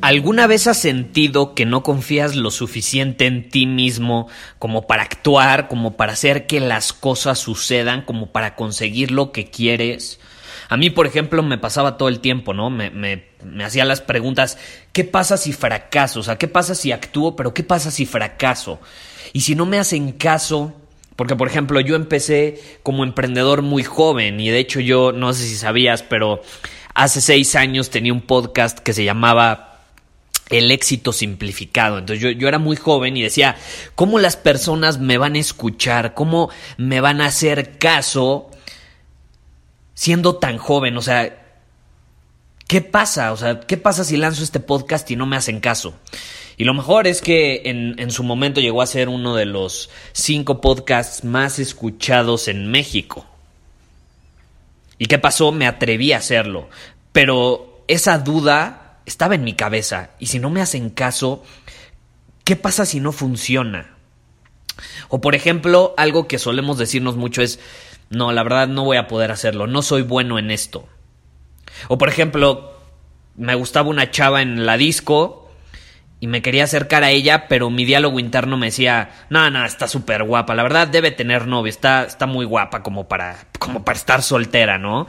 ¿Alguna vez has sentido que no confías lo suficiente en ti mismo como para actuar, como para hacer que las cosas sucedan, como para conseguir lo que quieres? A mí, por ejemplo, me pasaba todo el tiempo, ¿no? Me, hacía las preguntas, ¿qué pasa si fracaso? O sea, ¿qué pasa si actúo, pero qué pasa si fracaso? Y si no me hacen caso, porque, por ejemplo, yo empecé como emprendedor muy joven y de hecho yo, no sé si sabías, pero hace seis años tenía un podcast que se llamaba el éxito simplificado. Entonces yo, yo, era muy joven y decía, ¿cómo las personas me van a escuchar? ¿Cómo me van a hacer caso siendo tan joven? O sea, ¿qué pasa? O sea, ¿qué pasa si lanzo este podcast y no me hacen caso? Y lo mejor es que en, en su momento llegó a ser uno de los cinco podcasts más escuchados en México. ¿Y qué pasó? Me atreví a hacerlo. Pero esa duda estaba en mi cabeza. Y si no me hacen caso, ¿qué pasa si no funciona? O por ejemplo, algo que solemos decirnos mucho es, no, la verdad no voy a poder hacerlo, no soy bueno en esto. O por ejemplo, me gustaba una chava en la disco y me quería acercar a ella, pero mi diálogo interno me decía, no, no, está súper guapa, la verdad debe tener novio, está, está muy guapa como para, como para estar soltera, ¿no?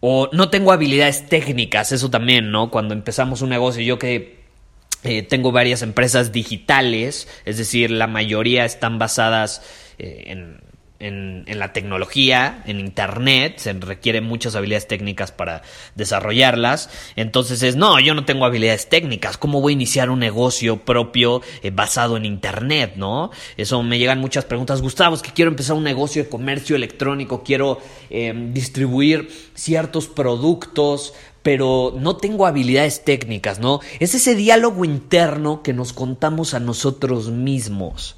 O no tengo habilidades técnicas, eso también, ¿no? Cuando empezamos un negocio, yo que eh, tengo varias empresas digitales, es decir, la mayoría están basadas eh, en en, la tecnología, en Internet, se requieren muchas habilidades técnicas para desarrollarlas. Entonces es, no, yo no tengo habilidades técnicas, ¿cómo voy a iniciar un negocio propio eh, basado en Internet, no? Eso me llegan muchas preguntas, Gustavo, es que quiero empezar un negocio de comercio electrónico, quiero eh, distribuir ciertos productos, pero no tengo habilidades técnicas, ¿no? Es ese diálogo interno que nos contamos a nosotros mismos.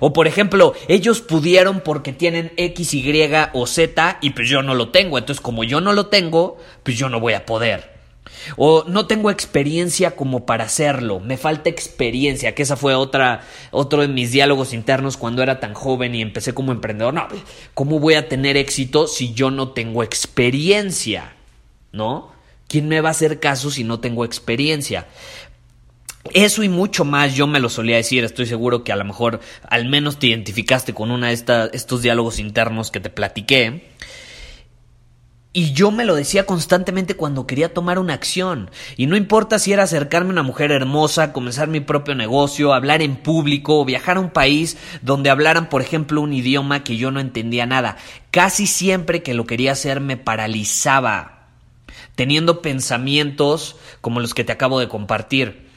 O por ejemplo, ellos pudieron porque tienen X, Y o Z y pues yo no lo tengo. Entonces como yo no lo tengo, pues yo no voy a poder. O no tengo experiencia como para hacerlo, me falta experiencia, que esa fue otra, otro de mis diálogos internos cuando era tan joven y empecé como emprendedor. No, ¿cómo voy a tener éxito si yo no tengo experiencia? ¿No? ¿Quién me va a hacer caso si no tengo experiencia? Eso y mucho más yo me lo solía decir, estoy seguro que a lo mejor al menos te identificaste con uno de estos diálogos internos que te platiqué. Y yo me lo decía constantemente cuando quería tomar una acción. Y no importa si era acercarme a una mujer hermosa, comenzar mi propio negocio, hablar en público o viajar a un país donde hablaran, por ejemplo, un idioma que yo no entendía nada. Casi siempre que lo quería hacer me paralizaba, teniendo pensamientos como los que te acabo de compartir.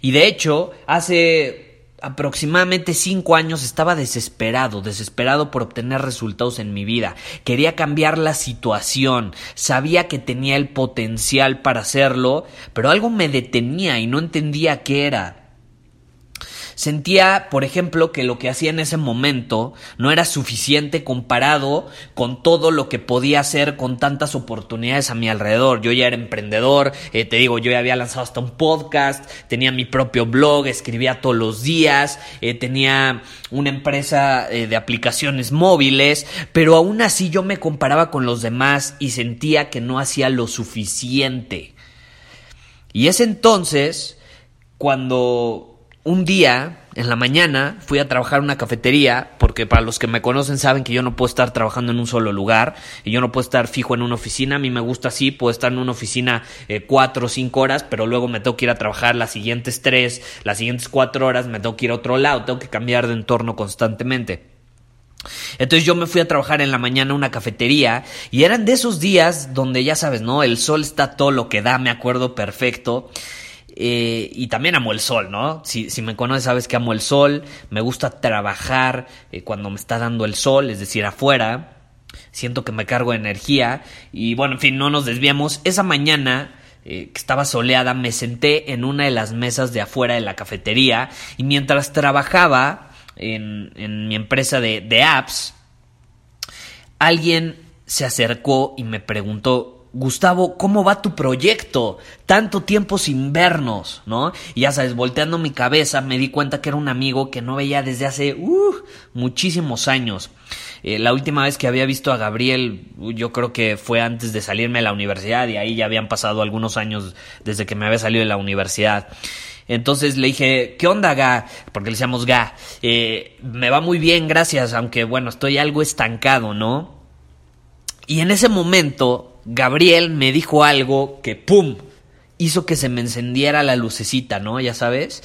Y de hecho, hace aproximadamente cinco años estaba desesperado, desesperado por obtener resultados en mi vida. Quería cambiar la situación, sabía que tenía el potencial para hacerlo, pero algo me detenía y no entendía qué era. Sentía, por ejemplo, que lo que hacía en ese momento no era suficiente comparado con todo lo que podía hacer con tantas oportunidades a mi alrededor. Yo ya era emprendedor, eh, te digo, yo ya había lanzado hasta un podcast, tenía mi propio blog, escribía todos los días, eh, tenía una empresa eh, de aplicaciones móviles, pero aún así yo me comparaba con los demás y sentía que no hacía lo suficiente. Y es entonces cuando un día, en la mañana, fui a trabajar en una cafetería, porque para los que me conocen saben que yo no puedo estar trabajando en un solo lugar y yo no puedo estar fijo en una oficina. A mí me gusta así, puedo estar en una oficina eh, cuatro o cinco horas, pero luego me tengo que ir a trabajar las siguientes tres, las siguientes cuatro horas, me tengo que ir a otro lado, tengo que cambiar de entorno constantemente. Entonces yo me fui a trabajar en la mañana a una cafetería y eran de esos días donde ya sabes, ¿no? El sol está todo lo que da, me acuerdo perfecto. Eh, y también amo el sol, ¿no? Si, me conoces sabes que amo el sol, me gusta trabajar eh, cuando me está dando el sol, es decir, afuera, siento que me cargo de energía y bueno, en fin, no nos desviamos. Esa mañana eh, que estaba soleada, me senté en una de las mesas de afuera de la cafetería y mientras trabajaba en, mi empresa de apps, alguien se acercó y me preguntó, Gustavo, ¿cómo va tu proyecto? Tanto tiempo sin vernos, ¿no? Y ya sabes, volteando mi cabeza me di cuenta que era un amigo que no veía desde hace uh, muchísimos años. Eh, la última vez que había visto a Gabriel, yo creo que fue antes de salirme de la universidad y ahí ya habían pasado algunos años desde que me había salido de la universidad. Entonces le dije, ¿qué onda, Ga? Porque le decíamos Ga. Eh, me va muy bien, gracias, aunque bueno, estoy algo estancado, ¿no? Y en ese momento Gabriel me dijo algo que, ¡pum!, hizo que se me encendiera la lucecita, ¿no? Ya sabes.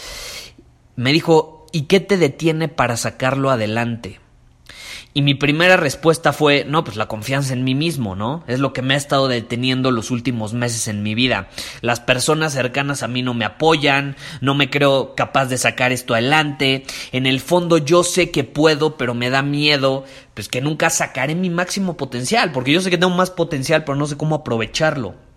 Me dijo, ¿y qué te detiene para sacarlo adelante? Y mi primera respuesta fue, no, pues la confianza en mí mismo, ¿no? Es lo que me ha estado deteniendo los últimos meses en mi vida. Las personas cercanas a mí no me apoyan, no me creo capaz de sacar esto adelante. En el fondo yo sé que puedo, pero me da miedo, pues que nunca sacaré mi máximo potencial, porque yo sé que tengo más potencial, pero no sé cómo aprovecharlo.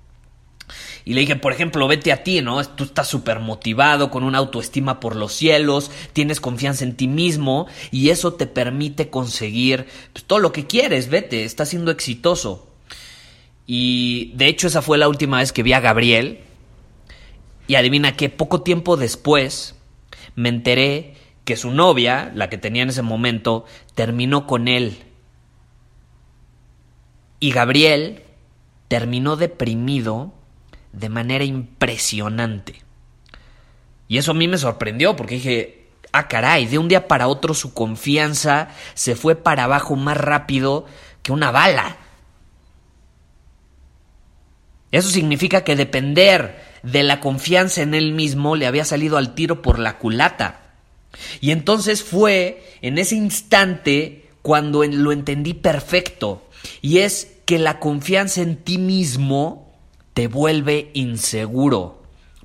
Y le dije, por ejemplo, vete a ti, ¿no? Tú estás súper motivado, con una autoestima por los cielos, tienes confianza en ti mismo y eso te permite conseguir pues, todo lo que quieres, vete, estás siendo exitoso. Y de hecho esa fue la última vez que vi a Gabriel. Y adivina que poco tiempo después me enteré que su novia, la que tenía en ese momento, terminó con él. Y Gabriel terminó deprimido de manera impresionante. Y eso a mí me sorprendió porque dije, ah caray, de un día para otro su confianza se fue para abajo más rápido que una bala. Eso significa que depender de la confianza en él mismo le había salido al tiro por la culata. Y entonces fue en ese instante cuando lo entendí perfecto. Y es que la confianza en ti mismo te vuelve inseguro.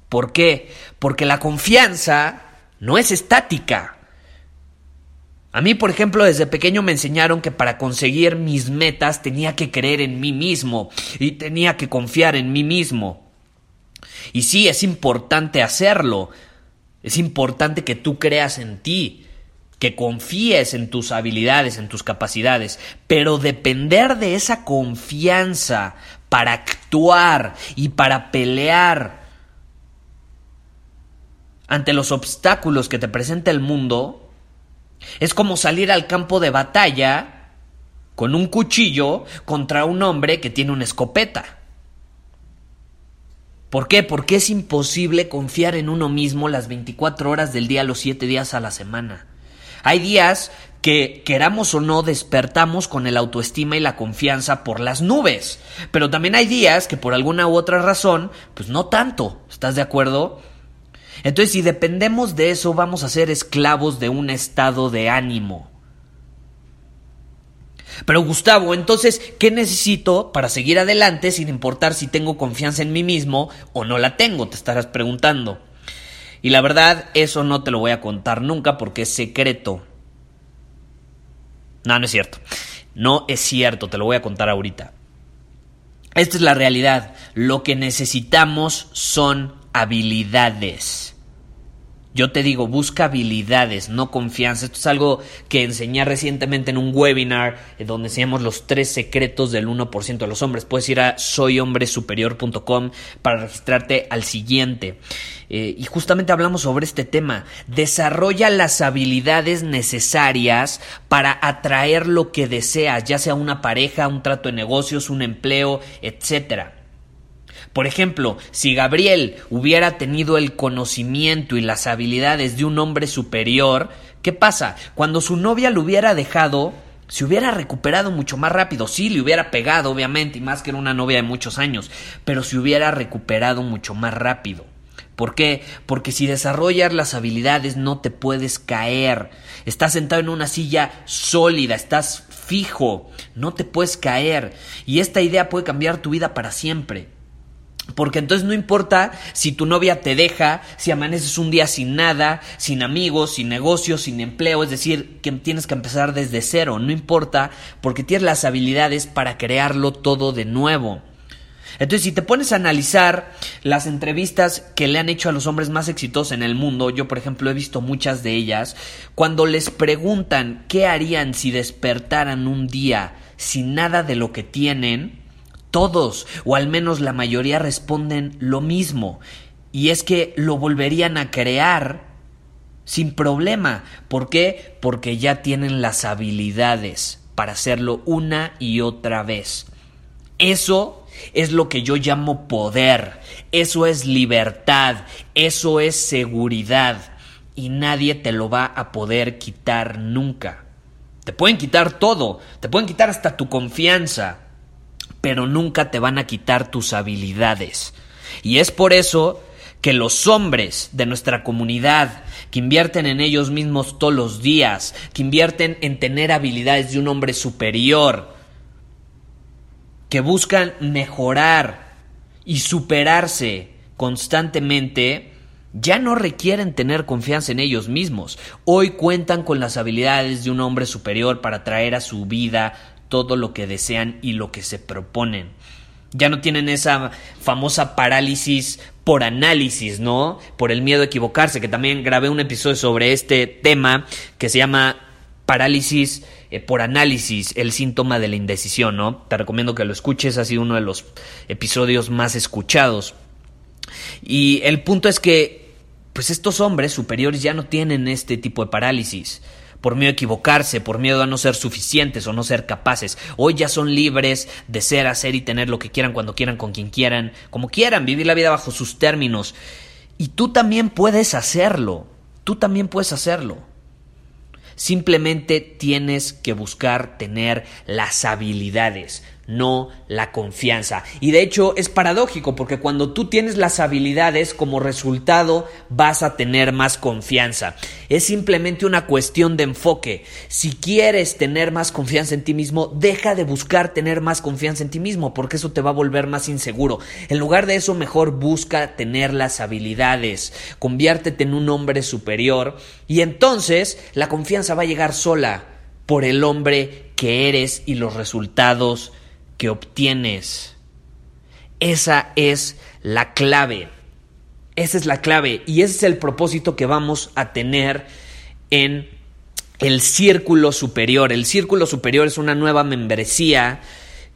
¿Por qué? Porque la confianza no es estática. A mí, por ejemplo, desde pequeño me enseñaron que para conseguir mis metas tenía que creer en mí mismo y tenía que confiar en mí mismo. Y sí, es importante hacerlo. Es importante que tú creas en ti, que confíes en tus habilidades, en tus capacidades, pero depender de esa confianza para actuar y para pelear ante los obstáculos que te presenta el mundo, es como salir al campo de batalla con un cuchillo contra un hombre que tiene una escopeta. ¿Por qué? Porque es imposible confiar en uno mismo las 24 horas del día, los 7 días a la semana. Hay días que queramos o no despertamos con el autoestima y la confianza por las nubes. Pero también hay días que por alguna u otra razón, pues no tanto. ¿Estás de acuerdo? Entonces, si dependemos de eso, vamos a ser esclavos de un estado de ánimo. Pero Gustavo, entonces, ¿qué necesito para seguir adelante sin importar si tengo confianza en mí mismo o no la tengo? Te estarás preguntando. Y la verdad, eso no te lo voy a contar nunca porque es secreto. No, no es cierto. No es cierto, te lo voy a contar ahorita. Esta es la realidad. Lo que necesitamos son habilidades. Yo te digo, busca habilidades, no confianza. Esto es algo que enseñé recientemente en un webinar eh, donde enseñamos los tres secretos del 1% de los hombres. Puedes ir a soyhombresuperior.com para registrarte al siguiente. Eh, y justamente hablamos sobre este tema. Desarrolla las habilidades necesarias para atraer lo que deseas, ya sea una pareja, un trato de negocios, un empleo, etcétera. Por ejemplo, si Gabriel hubiera tenido el conocimiento y las habilidades de un hombre superior, ¿qué pasa? Cuando su novia lo hubiera dejado, se hubiera recuperado mucho más rápido. Sí, le hubiera pegado, obviamente, y más que era una novia de muchos años, pero se hubiera recuperado mucho más rápido. ¿Por qué? Porque si desarrollas las habilidades no te puedes caer. Estás sentado en una silla sólida, estás fijo, no te puedes caer. Y esta idea puede cambiar tu vida para siempre. Porque entonces no importa si tu novia te deja, si amaneces un día sin nada, sin amigos, sin negocios, sin empleo, es decir, que tienes que empezar desde cero, no importa, porque tienes las habilidades para crearlo todo de nuevo. Entonces, si te pones a analizar las entrevistas que le han hecho a los hombres más exitosos en el mundo, yo por ejemplo he visto muchas de ellas, cuando les preguntan qué harían si despertaran un día sin nada de lo que tienen, todos, o al menos la mayoría, responden lo mismo. Y es que lo volverían a crear sin problema. ¿Por qué? Porque ya tienen las habilidades para hacerlo una y otra vez. Eso es lo que yo llamo poder. Eso es libertad. Eso es seguridad. Y nadie te lo va a poder quitar nunca. Te pueden quitar todo. Te pueden quitar hasta tu confianza pero nunca te van a quitar tus habilidades. Y es por eso que los hombres de nuestra comunidad, que invierten en ellos mismos todos los días, que invierten en tener habilidades de un hombre superior, que buscan mejorar y superarse constantemente, ya no requieren tener confianza en ellos mismos. Hoy cuentan con las habilidades de un hombre superior para traer a su vida todo lo que desean y lo que se proponen. Ya no tienen esa famosa parálisis por análisis, ¿no? Por el miedo a equivocarse, que también grabé un episodio sobre este tema que se llama parálisis eh, por análisis, el síntoma de la indecisión, ¿no? Te recomiendo que lo escuches, ha sido uno de los episodios más escuchados. Y el punto es que, pues estos hombres superiores ya no tienen este tipo de parálisis por miedo a equivocarse, por miedo a no ser suficientes o no ser capaces. Hoy ya son libres de ser, hacer y tener lo que quieran cuando quieran, con quien quieran, como quieran, vivir la vida bajo sus términos. Y tú también puedes hacerlo, tú también puedes hacerlo. Simplemente tienes que buscar tener las habilidades, no la confianza. Y de hecho es paradójico porque cuando tú tienes las habilidades como resultado vas a tener más confianza. Es simplemente una cuestión de enfoque. Si quieres tener más confianza en ti mismo, deja de buscar tener más confianza en ti mismo porque eso te va a volver más inseguro. En lugar de eso, mejor busca tener las habilidades. Conviértete en un hombre superior y entonces la confianza va a llegar sola por el hombre que eres y los resultados que obtienes. Esa es la clave. Esa es la clave y ese es el propósito que vamos a tener en el Círculo Superior. El Círculo Superior es una nueva membresía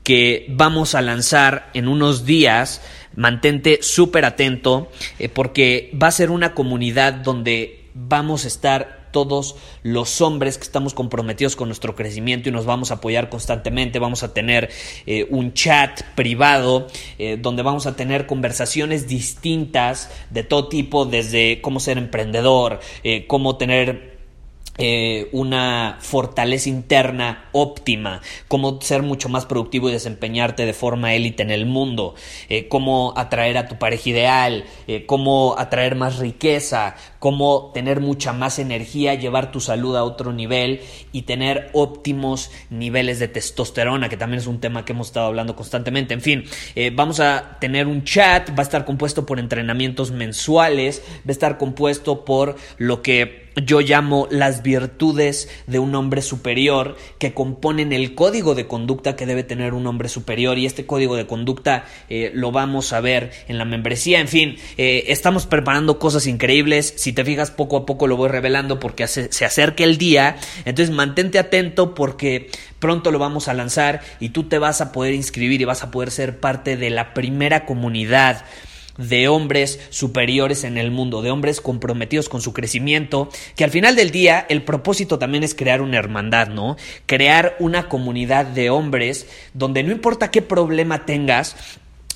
que vamos a lanzar en unos días. Mantente súper atento eh, porque va a ser una comunidad donde vamos a estar todos los hombres que estamos comprometidos con nuestro crecimiento y nos vamos a apoyar constantemente. Vamos a tener eh, un chat privado eh, donde vamos a tener conversaciones distintas de todo tipo, desde cómo ser emprendedor, eh, cómo tener eh, una fortaleza interna óptima, cómo ser mucho más productivo y desempeñarte de forma élite en el mundo, eh, cómo atraer a tu pareja ideal, eh, cómo atraer más riqueza, cómo tener mucha más energía, llevar tu salud a otro nivel y tener óptimos niveles de testosterona, que también es un tema que hemos estado hablando constantemente. En fin, vamos a tener un chat, va a estar compuesto por entrenamientos mensuales, va a estar compuesto por lo que yo llamo las virtudes de un hombre superior que componen el código de conducta que debe tener un hombre superior. Y este código de conducta eh, lo vamos a ver en la membresía. En fin eh, estamos preparando cosas increíbles. Si te fijas poco a poco lo voy revelando porque se acerca el día. Entonces mantente atento porque pronto lo vamos a lanzar y tú te vas a poder inscribir y vas a poder ser parte de la primera comunidad de hombres superiores en el mundo, de hombres comprometidos con su crecimiento, que al final del día el propósito también es crear una hermandad, ¿no? Crear una comunidad de hombres donde no importa qué problema tengas,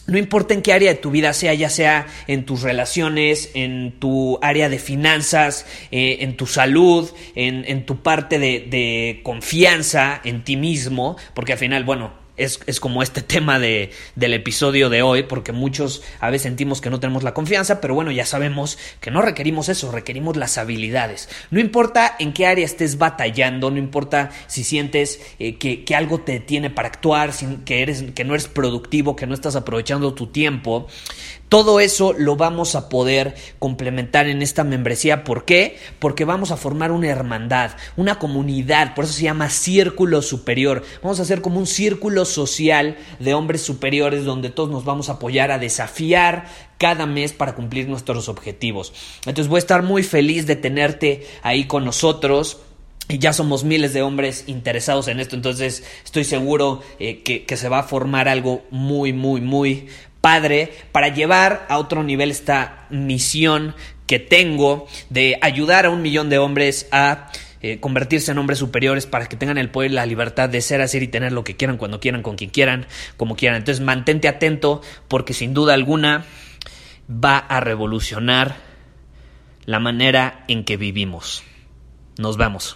no importa en qué área de tu vida sea, ya sea en tus relaciones, en tu área de finanzas, eh, en tu salud, en, tu parte de, de confianza en ti mismo, porque al final, bueno, es, como este tema de, del episodio de hoy, porque muchos a veces sentimos que no tenemos la confianza, pero bueno, ya sabemos que no requerimos eso, requerimos las habilidades. No importa en qué área estés batallando, no importa si sientes eh, que, que, algo te tiene para actuar, que, eres, que no eres productivo, que no estás aprovechando tu tiempo, todo eso lo vamos a poder complementar en esta membresía. ¿Por qué? Porque vamos a formar una hermandad, una comunidad, por eso se llama círculo superior. Vamos a hacer como un círculo social de hombres superiores donde todos nos vamos a apoyar a desafiar cada mes para cumplir nuestros objetivos. Entonces voy a estar muy feliz de tenerte ahí con nosotros. Y ya somos miles de hombres interesados en esto, entonces estoy seguro eh, que, que, se va a formar algo muy, muy, muy, padre para llevar a otro nivel esta misión que tengo de ayudar a un millón de hombres a eh, convertirse en hombres superiores para que tengan el poder y la libertad de ser, hacer y tener lo que quieran, cuando quieran, con quien quieran, como quieran. Entonces mantente atento porque sin duda alguna va a revolucionar la manera en que vivimos. Nos vemos.